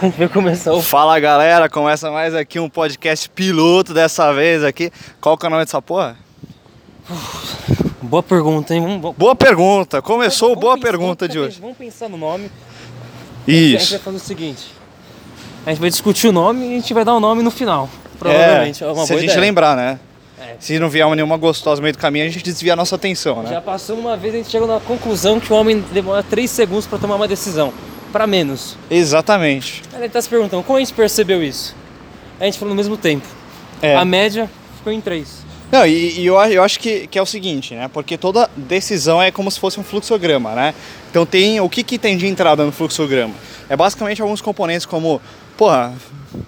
A gente vai começar o. Fala galera, começa mais aqui um podcast piloto dessa vez aqui. Qual que é o nome dessa porra? Boa pergunta, hein? Vamos, Boa pergunta, começou vamos boa pensar- pergunta de hoje. Vamos pensar no nome. A gente vai Isso. fazer o seguinte: a gente vai discutir o nome e a gente vai dar o nome no final. Provavelmente. É, uma se a gente ideia. lembrar, né? É. Se não vier nenhuma gostosa no meio do caminho, a gente desvia a nossa atenção, né? Já passou uma vez, a gente chegou na conclusão que o homem demora 3 segundos para tomar uma decisão. Pra menos. Exatamente. Ele tá se perguntando, como a gente percebeu isso? A gente falou no mesmo tempo. É. A média ficou em 3. Não, e, e eu, eu acho que, que é o seguinte, né? Porque toda decisão é como se fosse um fluxograma, né? Então tem. O que, que tem de entrada no fluxograma? É basicamente alguns componentes como, porra,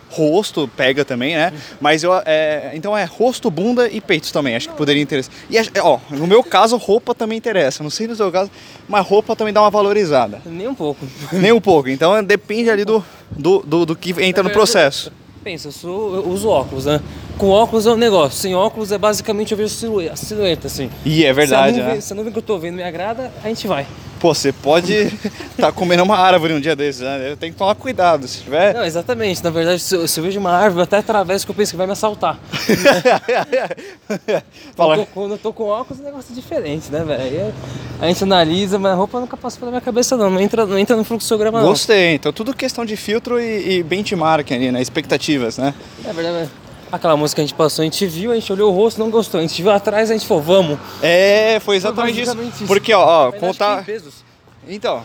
rosto pega também, né? Mas eu. É, então é rosto, bunda e peitos também. Acho que poderia interessar. E ó, no meu caso, roupa também interessa. Não sei no seu caso, mas roupa também dá uma valorizada. Nem um pouco. Nem um pouco. Então depende ali do, do, do, do que entra no processo. Pensa, eu, sou, eu uso óculos, né? Com óculos é um negócio. Sem óculos é basicamente eu vejo silue- a silhueta, assim. E é verdade, se a, nuvem, né? se a nuvem que eu tô vendo me agrada, a gente vai. Pô, você pode estar comendo uma árvore um dia desses, né? Tem que tomar cuidado. Se tiver. Não, exatamente. Na verdade, se eu, se eu vejo uma árvore, eu até atravesso que eu penso que vai me assaltar. Fala, Quando eu tô- Quando eu tô com óculos, é um negócio diferente, né, velho? Aí A gente analisa, mas a roupa nunca passa pela minha cabeça, não. Não entra, não entra no fluxograma, não. gostei. Então tudo questão de filtro e, e benchmark ali, né? Expectativas, né? É verdade, é. Aquela música que a gente passou, a gente viu, a gente olhou o rosto, não gostou. A gente viu atrás, a gente falou, vamos. É, foi exatamente isso. basicamente isso. Porque, ó, ó contar. Então.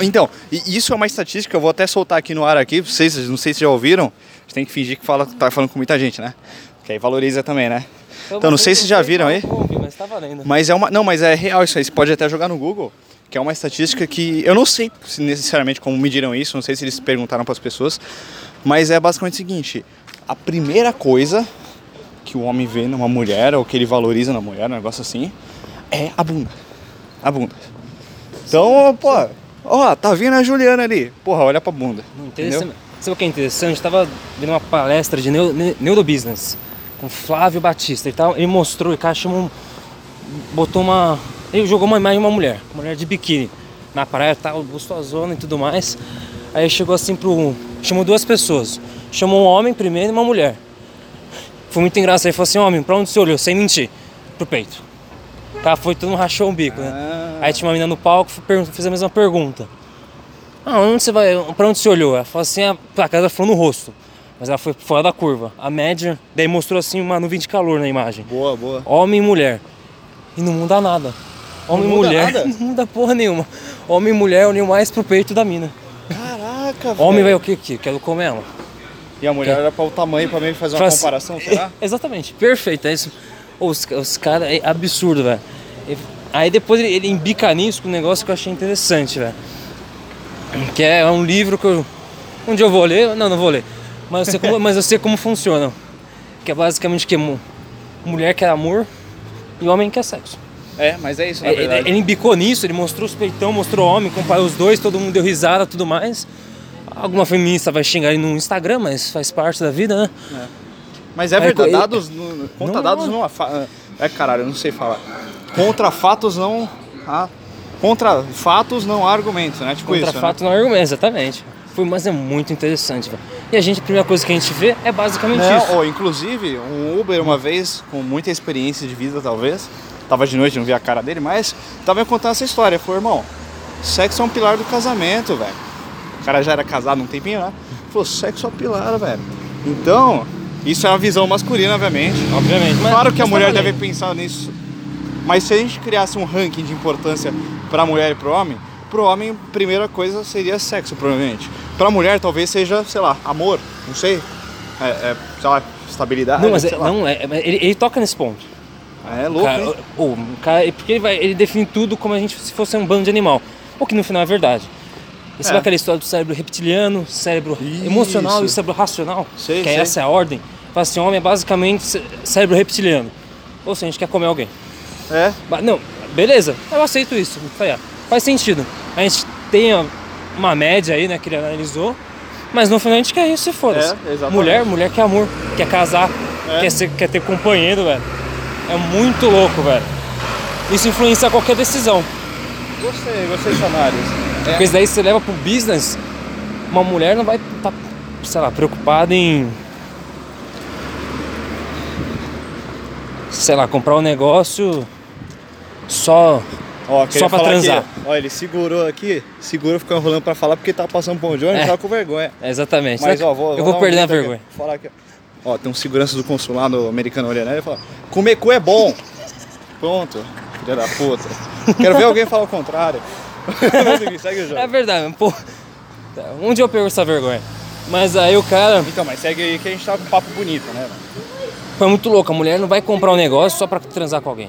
Então, isso é uma estatística, eu vou até soltar aqui no ar aqui, vocês, não sei se já ouviram, a gente tem que fingir que fala, tá falando com muita gente, né? Que aí valoriza também, né? Então, não sei se já viram aí. Mas tá. Mas é uma. Não, mas é real isso aí. Você pode até jogar no Google, que é uma estatística que. Eu não sei se necessariamente como mediram isso, não sei se eles perguntaram para as pessoas, mas é basicamente o seguinte: a primeira coisa que o homem vê numa mulher, ou que ele valoriza na mulher, um negócio assim, é a bunda. A bunda. Então, pô, ó, tá vindo a Juliana ali. Porra, olha pra bunda. Entendeu? Sabe o que é interessante? Eu tava vendo uma palestra de neu, ne- neurobusiness com Flávio Batista. Ele, tava, ele mostrou, o cara chamou, botou uma, ele jogou uma imagem de uma mulher, uma mulher de biquíni na praia, tal, gostosona e tudo mais. Aí chegou assim pro, chamou duas pessoas, chamou um homem primeiro e uma mulher. Foi muito engraçado. Ele falou assim, homem, pra onde você olhou? Sem mentir, pro peito. O cara foi todo mundo rachou um bico, né? Ah. Aí tinha uma menina no palco, fez a mesma pergunta. Ah, onde você vai? Pra onde você olhou? Ela falou assim, a placa ela falou no rosto. Mas ela foi fora da curva. A média, daí mostrou assim uma nuvem de calor na imagem. Boa, boa. Homem e mulher. E não muda nada. Homem e muda mulher nada? não muda porra nenhuma. Homem e mulher olham mais pro peito da mina. Caraca, Homem vai velho. o quê? que Quero comer ela. E a mulher olha para o tamanho pra meio fazer uma assim- comparação, será? Exatamente, perfeito, é isso. Os, os caras, é absurdo, velho. Aí depois ele, ele embica nisso com um negócio que eu achei interessante, velho. Que é um livro que eu. Um dia eu vou ler, não, não vou ler. Mas eu sei como, mas eu sei como funciona. Que é basicamente que mu- mulher quer amor e homem quer sexo. É, mas é isso, na É, Ele, verdade. ele embicou nisso, ele mostrou os peitão, mostrou o homem, comparou os dois, todo mundo deu risada tudo mais. Alguma feminista vai xingar ele no Instagram, mas faz parte da vida, né? Mas é Aí, verdade, ele- dados, no- contra Não, dados não. não... afa- É caralho, eu não sei falar. Contra fatos não... há- Contra fatos não há argumentos, né? Tipo Contra isso, fato não é argumento, exatamente. Foi, mas é muito interessante, velho. E a gente, a primeira coisa que a gente vê é basicamente né? isso. Não, ou, inclusive, um Uber uma vez, com muita experiência de vida talvez, tava de noite, não vi a cara dele, mas tava me contando essa história. Falou, irmão, sexo é um pilar do casamento, velho. O cara já era casado um tempinho, né? Falou, sexo é pilar, velho. Então, isso é uma visão masculina, obviamente. Obviamente. Mas, Claro que a mulher deve pensar nisso. Mas se a gente criasse um ranking de importância para a mulher e para o homem, para o homem, a primeira coisa seria sexo, provavelmente. Para a mulher, talvez seja, sei lá, amor, não sei. É, é, sei lá, estabilidade. Não, mas é, não, é, é- ele, ele toca nesse ponto. É louco, Cara, hein? o, o cara, porque ele, vai, ele define tudo como a gente se fosse um bando de animal. O que no final é verdade. Você É. aquela história do cérebro reptiliano, cérebro Isso. emocional e cérebro racional, Sei, que é sei. essa é a ordem. Fala assim, homem é basicamente cé- cérebro reptiliano. Ou seja, a gente quer comer alguém. É. Não, beleza, eu aceito isso. Ah, Faz sentido. A gente tem uma média aí, né, que ele analisou, mas no final a gente quer isso e foda-se. É, mulher, mulher quer amor, quer casar, É. quer, ser, quer ter companheiro, velho. É muito louco, velho. Isso influencia qualquer decisão. Gostei, gostei dessa análise. Porque isso daí você leva pro business, uma mulher não vai estar, sei lá, preocupada em. Sei lá, comprar um negócio só. Ó, Só pra transar. aqui, ó, ele segurou aqui, segurou, ficou enrolando pra falar porque tá passando pão de ônibus É. e tava com vergonha. É, exatamente. Mas né? ó, vou, eu vou um perder a aqui, vergonha. ó. Falar aqui, ó. Ó, tem um segurança do consulado americano olhando aí e fala: Comer cu é bom. Pronto, filha da puta. Quero ver alguém falar o contrário. Segue o jogo. É verdade, pô. Dia eu perco essa vergonha. Mas aí o cara Então, mas segue aí que a gente tá com um papo bonito, né? mano? foi muito louco. A mulher não vai comprar um negócio só pra transar com alguém.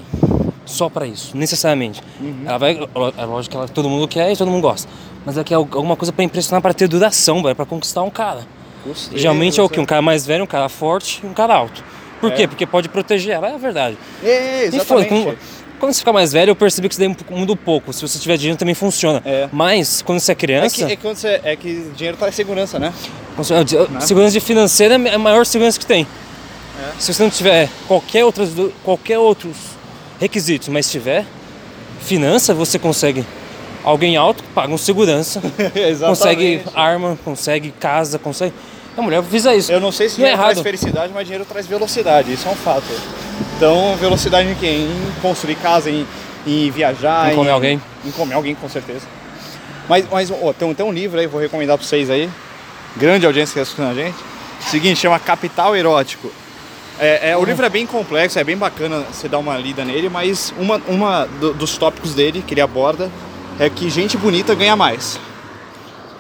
Só pra isso, necessariamente. Ela vai. É lógico que ela- todo mundo quer e todo mundo gosta. Mas ela quer alguma coisa pra impressionar, pra ter duração, velho, pra conquistar um cara. Gostei, Geralmente é o que? Um cara mais velho, um cara forte e um cara alto. Por É. quê? Porque pode proteger ela, é a verdade. É, E foda, exatamente. Quando, você fica mais velho, eu percebi que isso daí muda um pouco. Se você tiver dinheiro também funciona. É. Mas quando você é É que, criança, é, que quando você, é que dinheiro traz segurança, né? a segurança de financeira é a maior segurança que tem. É. Se você não tiver qualquer, outras, qualquer outros requisitos, mas tiver finança, você consegue alguém alto, paga um segurança, consegue arma, consegue casa, consegue. A mulher visa isso. Eu não sei se Não é dinheiro traz errado. felicidade, mas dinheiro traz velocidade, isso é um fato. Então, velocidade em? Em construir casa, em, em viajar, Em comer alguém. Em comer alguém, com certeza. Mas, mas ó, tem, um- tem um livro aí, vou recomendar pra vocês aí. Grande audiência que está escutando a gente. Seguinte, chama Capital Erótico. É, é, o livro é bem complexo, é bem bacana você dar uma lida nele, mas uma, uma do- dos tópicos dele que ele aborda é que gente bonita ganha mais.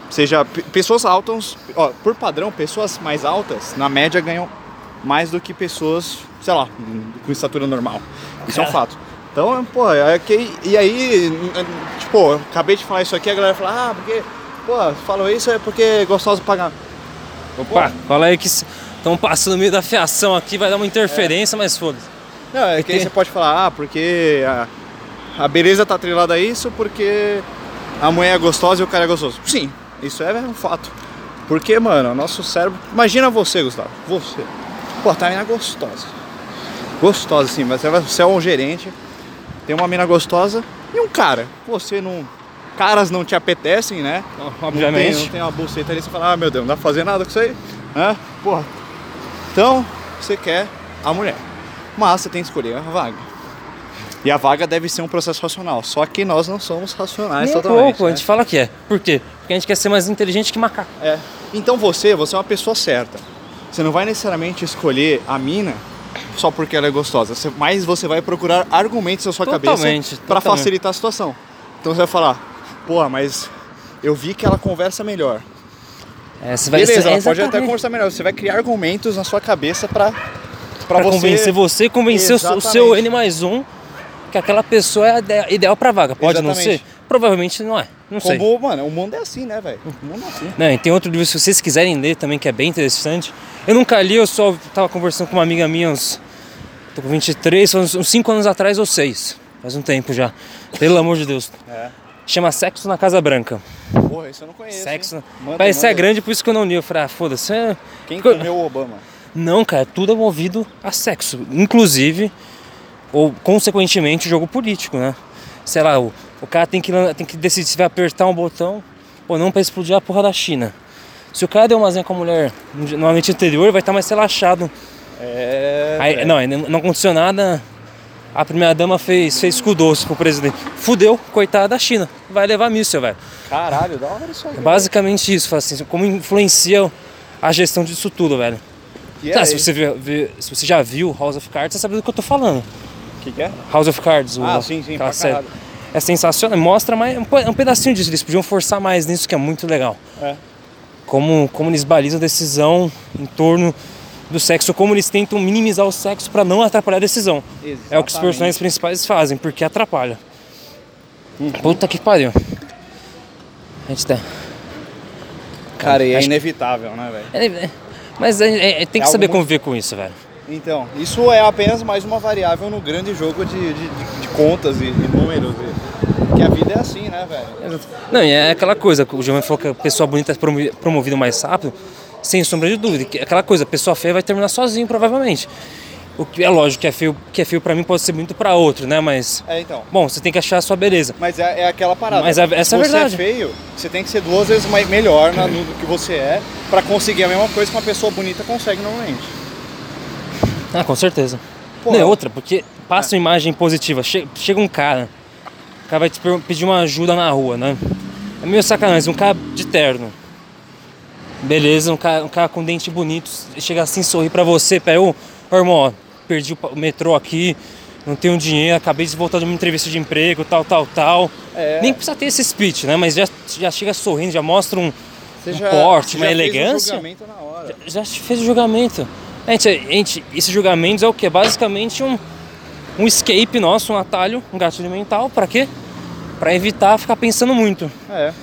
Ou seja, pe- pessoas altas, ó, por padrão, pessoas mais altas, na média, ganham mais do que pessoas, sei lá, com estatura normal. Isso é um Cara. fato. Então, pô, é que, e aí, tipo, eu acabei de falar isso aqui, a galera fala, ah, porque, pô, falou isso é porque é gostoso pagar. Opa, cola aí que estão passando no meio da fiação aqui, vai dar uma interferência, mas foda-se. Não, é que aí você pode falar, ah, porque a, a beleza tá atrelada a isso, porque a mulher é gostosa e o cara é gostoso. Sim, isso é um fato. Porque, mano, o nosso cérebro. Imagina você, Gustavo. Você. Pô, tá mina gostosa. Gostosa, sim, mas você é um gerente, tem uma mina gostosa e um cara. Você não. Caras não te apetecem, né? Não tem, Obviamente. não tem uma buceta ali, você fala, ah meu Deus, não dá pra fazer nada com isso aí. Hã? Porra. Então, você quer a mulher. Mas você tem que escolher a vaga. E a vaga deve ser um processo racional. Só que nós não somos racionais Nem um totalmente. pouco, a né? gente fala que é. Por quê? Porque a gente quer ser mais inteligente que macaco. É. Então você, você é uma pessoa certa. Você não vai necessariamente escolher a mina só porque ela é gostosa. Mas você vai procurar argumentos na sua Totalmente, cabeça para facilitar a situação. Então você vai falar, pô, mas eu vi que ela conversa melhor. É, você vai Beleza, ela pode até conversar melhor. Você vai criar argumentos na sua cabeça para Pra para você convencer você, convencer o seu- o seu Exatamente. N mais um que aquela pessoa é ide- ideal pra vaga. Pode não Exatamente. ser? Provavelmente não é. Não sei. Como, mano, o mundo é assim, né, velho? O mundo é assim. Não, e tem outro livro, se vocês quiserem ler também, que é bem interessante. Eu nunca li, eu só tava conversando com uma amiga minha uns. tô com 23, foi uns 5 anos atrás ou 6. Faz um tempo já. Pelo amor de Deus. É. Chama Sexo na Casa Branca. Porra, isso eu não conheço. Sexo. Manda, Parece manda. grande, por isso que eu não li. Eu falei, ah, foda-se. é- Quem Ficou- comeu o Obama? Não, cara, tudo é movido a sexo. Inclusive, ou consequentemente, o jogo político, né? Sei lá, o, o cara tem que, tem que decidir se vai apertar um botão ou não pra explodir a porra da China. Se o cara deu uma zinha com a mulher no noite anterior, vai estar mais relaxado. É. Aí, velho. não, não aconteceu nada. A primeira dama fez, fez cu doce pro presidente. Fudeu, coitada da China. Vai levar míssil, velho. Caralho, da hora isso aí. Basicamente isso, fala assim, como influencia a gestão disso tudo, velho. Que Tá, é se, você vê- vê- se você já viu House of Cards, você sabe do que eu tô falando. O que, que é? House of Cards, o- Ah, sim, sim, aquela pra série. caralho. É sensacional, mostra mais, um pe- pedacinho disso, eles podiam forçar mais nisso, que é muito legal. É. Como, como eles balizam a decisão em torno do sexo, como eles tentam minimizar o sexo pra não atrapalhar a decisão. É o que os Exatamente. personagens principais fazem, porque atrapalha. Puta que pariu. A gente tá. Cara, e é inevitável, né, velho? É, é, mas é- é- tem que É saber muito- conviver com isso, velho. Então, isso é apenas mais uma variável no grande jogo de, de, de- de contas e, e números. e- que a vida é assim, né, velho? Não, e é aquela coisa, o Giovanni falou que a pessoa bonita é promo- promovida mais rápido, sem sombra de dúvida. que é Aquela coisa, a pessoa feia vai terminar sozinho, provavelmente. O que é lógico que é feio, que é feio para mim pode ser muito para outro, né? Mas É, então. bom, você tem que achar a sua beleza. Mas é, é aquela parada. Mas é- essa é a Se você verdade. é feio, você tem que ser duas vezes mais, melhor na, no do que você é pra conseguir a mesma coisa que uma pessoa bonita consegue normalmente. Ah, com certeza. Pô. Não é outra, porque passa uma imagem positiva. Che- Chega um cara, o cara vai te pedir uma ajuda na rua, né? É meio sacanagem, um cara de terno. Beleza, um cara, um cara com dente bonito, chega assim, sorri pra você, pega, ô, ô, irmão, ó, perdi o metrô aqui, não tenho dinheiro, acabei de voltar de uma entrevista de emprego, tal, tal, tal. É. Nem precisa ter esse speech, né? Mas já, já chega sorrindo, já mostra um, um porte, uma fez o elegância. julgamento na hora. Já se fez o julgamento. Gente, gente, esses julgamentos é o que? Basicamente um, um escape nosso, um atalho, um gatilho mental. Pra quê? Pra evitar ficar pensando muito. É.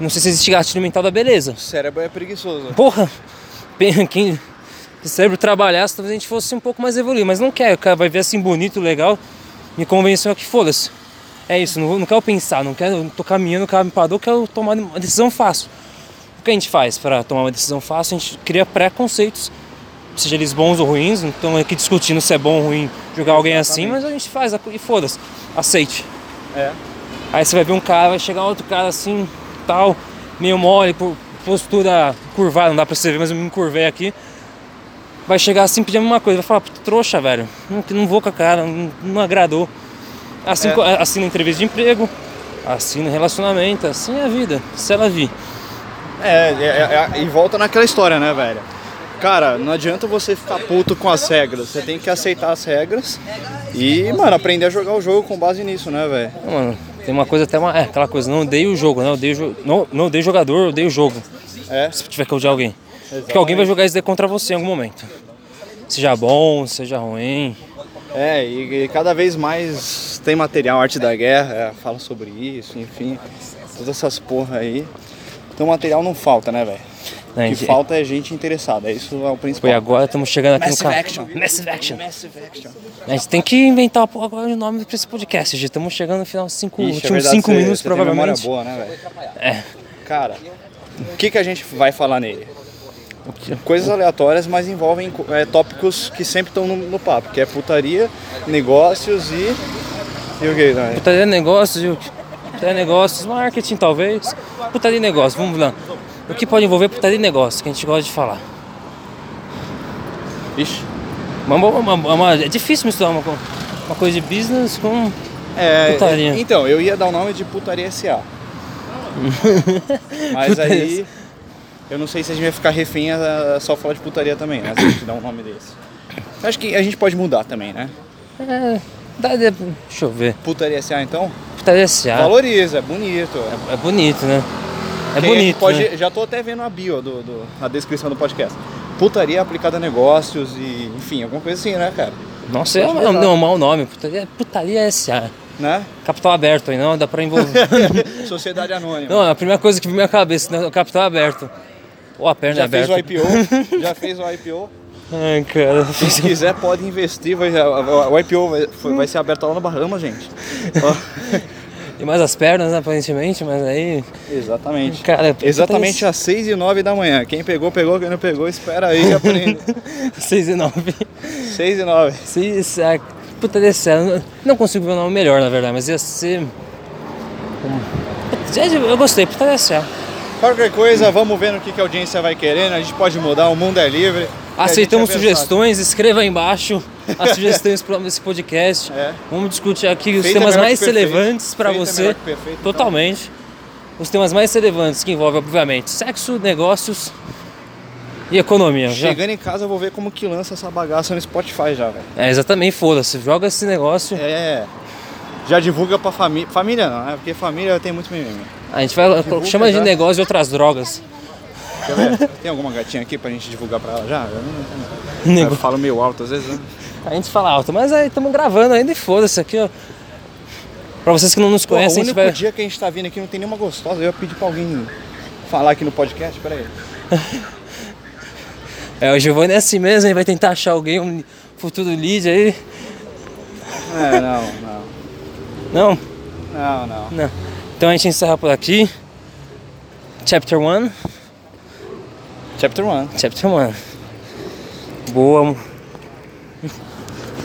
Não sei se existe gatilho mental da beleza. O cérebro é preguiçoso. Porra! Quem, quem se o cérebro trabalhasse, talvez a gente fosse um pouco mais evoluído. Mas não quer, o cara vai ver assim bonito, legal. Me convenceu que foda-se. É isso, não, não quero pensar, não quero. eu Tô caminhando, o cara me parou, quero tomar uma decisão fácil. O que a gente faz para tomar uma decisão fácil? A gente cria preconceitos, seja eles bons ou ruins. Não estamos aqui discutindo se é bom ou ruim jogar alguém assim, mas a gente faz e foda-se, aceite. É. Aí você vai ver um cara, vai chegar outro cara assim, tal, meio mole, por postura curvada, não dá pra você ver, mas eu me curvei aqui. Vai chegar assim pedindo uma coisa, vai falar, "Puta, trouxa, velho, não, não vou com a cara, não, não agradou. Assim, É. assim na entrevista de emprego, assim no relacionamento, assim é a vida, se ela vir. É, é, é, e volta naquela história, né, velho? Cara, não adianta você ficar puto com as regras. Você tem que aceitar as regras e, mano, aprender a jogar o jogo com base nisso, né, velho? Mano, tem uma coisa até uma. É aquela coisa, não odeio o jogo, não odeio, jo- não, não odeio jogador, odeio o jogo. É. Se tiver que odiar alguém. Porque alguém vai jogar isso daí contra você em algum momento. Seja bom, seja ruim. É, e, e cada vez mais tem material, Arte da Guerra, é, fala sobre isso, enfim, todas essas porra aí. Então material não falta, né, velho? Né, O que gente? falta é gente interessada, isso é o principal. Foi agora, estamos chegando aqui Massive no carro. Action. Massive Action. Massive Action. A gente tem que inventar agora de nome pra esse podcast, gente. Estamos chegando no final cinco, Ixi, é últimos verdade, cinco você- minutos, você tem memória provavelmente. boa, né, velho? É. Cara, o que, que a gente vai falar nele? Coisas aleatórias, mas envolvem é, tópicos que sempre estão no, no papo, que é putaria, negócios e. E o que, né? Putaria de negócios, e o que- putaria negócios, marketing talvez. Putaria de negócios, vamos lá. O que pode envolver putaria de negócios, que a gente gosta de falar. Ixi. Uma, uma- uma- uma- é difícil misturar uma, uma coisa de business com. É, Putaria. é, Então, eu ia dar o nome de Putaria SA. Mas Putaria aí. Eu não sei se a gente vai ficar refém a só falar de putaria também, né? Se a gente dá um nome desse. Acho que a gente pode mudar também, né? É, dá, de- deixa eu ver. Putaria SA então? Putaria SA. Valoriza, é bonito. É, é bonito, né? É Quem bonito. Pode, né? Já tô até vendo a bio, do, do- a descrição do podcast. Putaria aplicada a negócios e, enfim, alguma coisa assim, né, cara? Nossa, é Pode um, não, é um mau nome. Putaria, putaria SA. Né? Capital aberto aí, não? Dá pra envolver. Sociedade Anônima. não, a primeira coisa que na minha cabeça, né? o capital aberto. Ou a perna já aberta. fez o IPO? já fez o IPO? Ai, cara. Se quiser, pode investir. Vai, o IPO vai, vai ser aberto lá no Bahamas, gente. E mais as pernas, né, aparentemente, mas aí. Exatamente. Cara, Exatamente às 6 e 9 da manhã. Quem pegou, pegou. Quem não pegou, espera aí e aprende. 6 e 9. 6 e 9. Seis, ah, puta desse não- consigo ver um nome melhor, na verdade, mas ia ser. Puta, Eu gostei, puta desse Qualquer coisa, vamos ver no que, que a audiência vai querendo. A gente pode mudar, o mundo é livre. Aceitamos gente é sugestões, escreva aí embaixo as sugestões para esse podcast. É. Vamos discutir aqui os é temas mais relevantes para é você. perfeito, então. Totalmente. Os temas mais relevantes que envolvem, obviamente, sexo, negócios e economia. Já- Chegando em casa, eu vou ver como que lança essa bagaça no Spotify já, velho. É, exatamente, foda-se. Joga esse negócio. É. Já divulga pra família. Família não, né? Porque família tem muito mimimi. A gente vai. Divulga chama de já. negócio de outras drogas. Quer ver? tem alguma gatinha aqui pra gente divulgar pra ela já? Eu, não, Nego- eu falo meio alto às vezes, né? A gente fala alto, mas aí estamos gravando ainda e foda-se aqui, ó. Pra vocês que não nos Pô, o conhecem, a único gente vai. dia que a gente tá vindo aqui não tem nenhuma gostosa. Eu ia pedir pra alguém falar aqui no podcast, peraí. É, o Giovanni é assim mesmo, ele vai tentar achar alguém, um futuro lead aí. É, não, não. Não? Não, não. Não. Então a gente encerra por aqui. Chapter 1. Chapter 1. Chapter 1. Boa.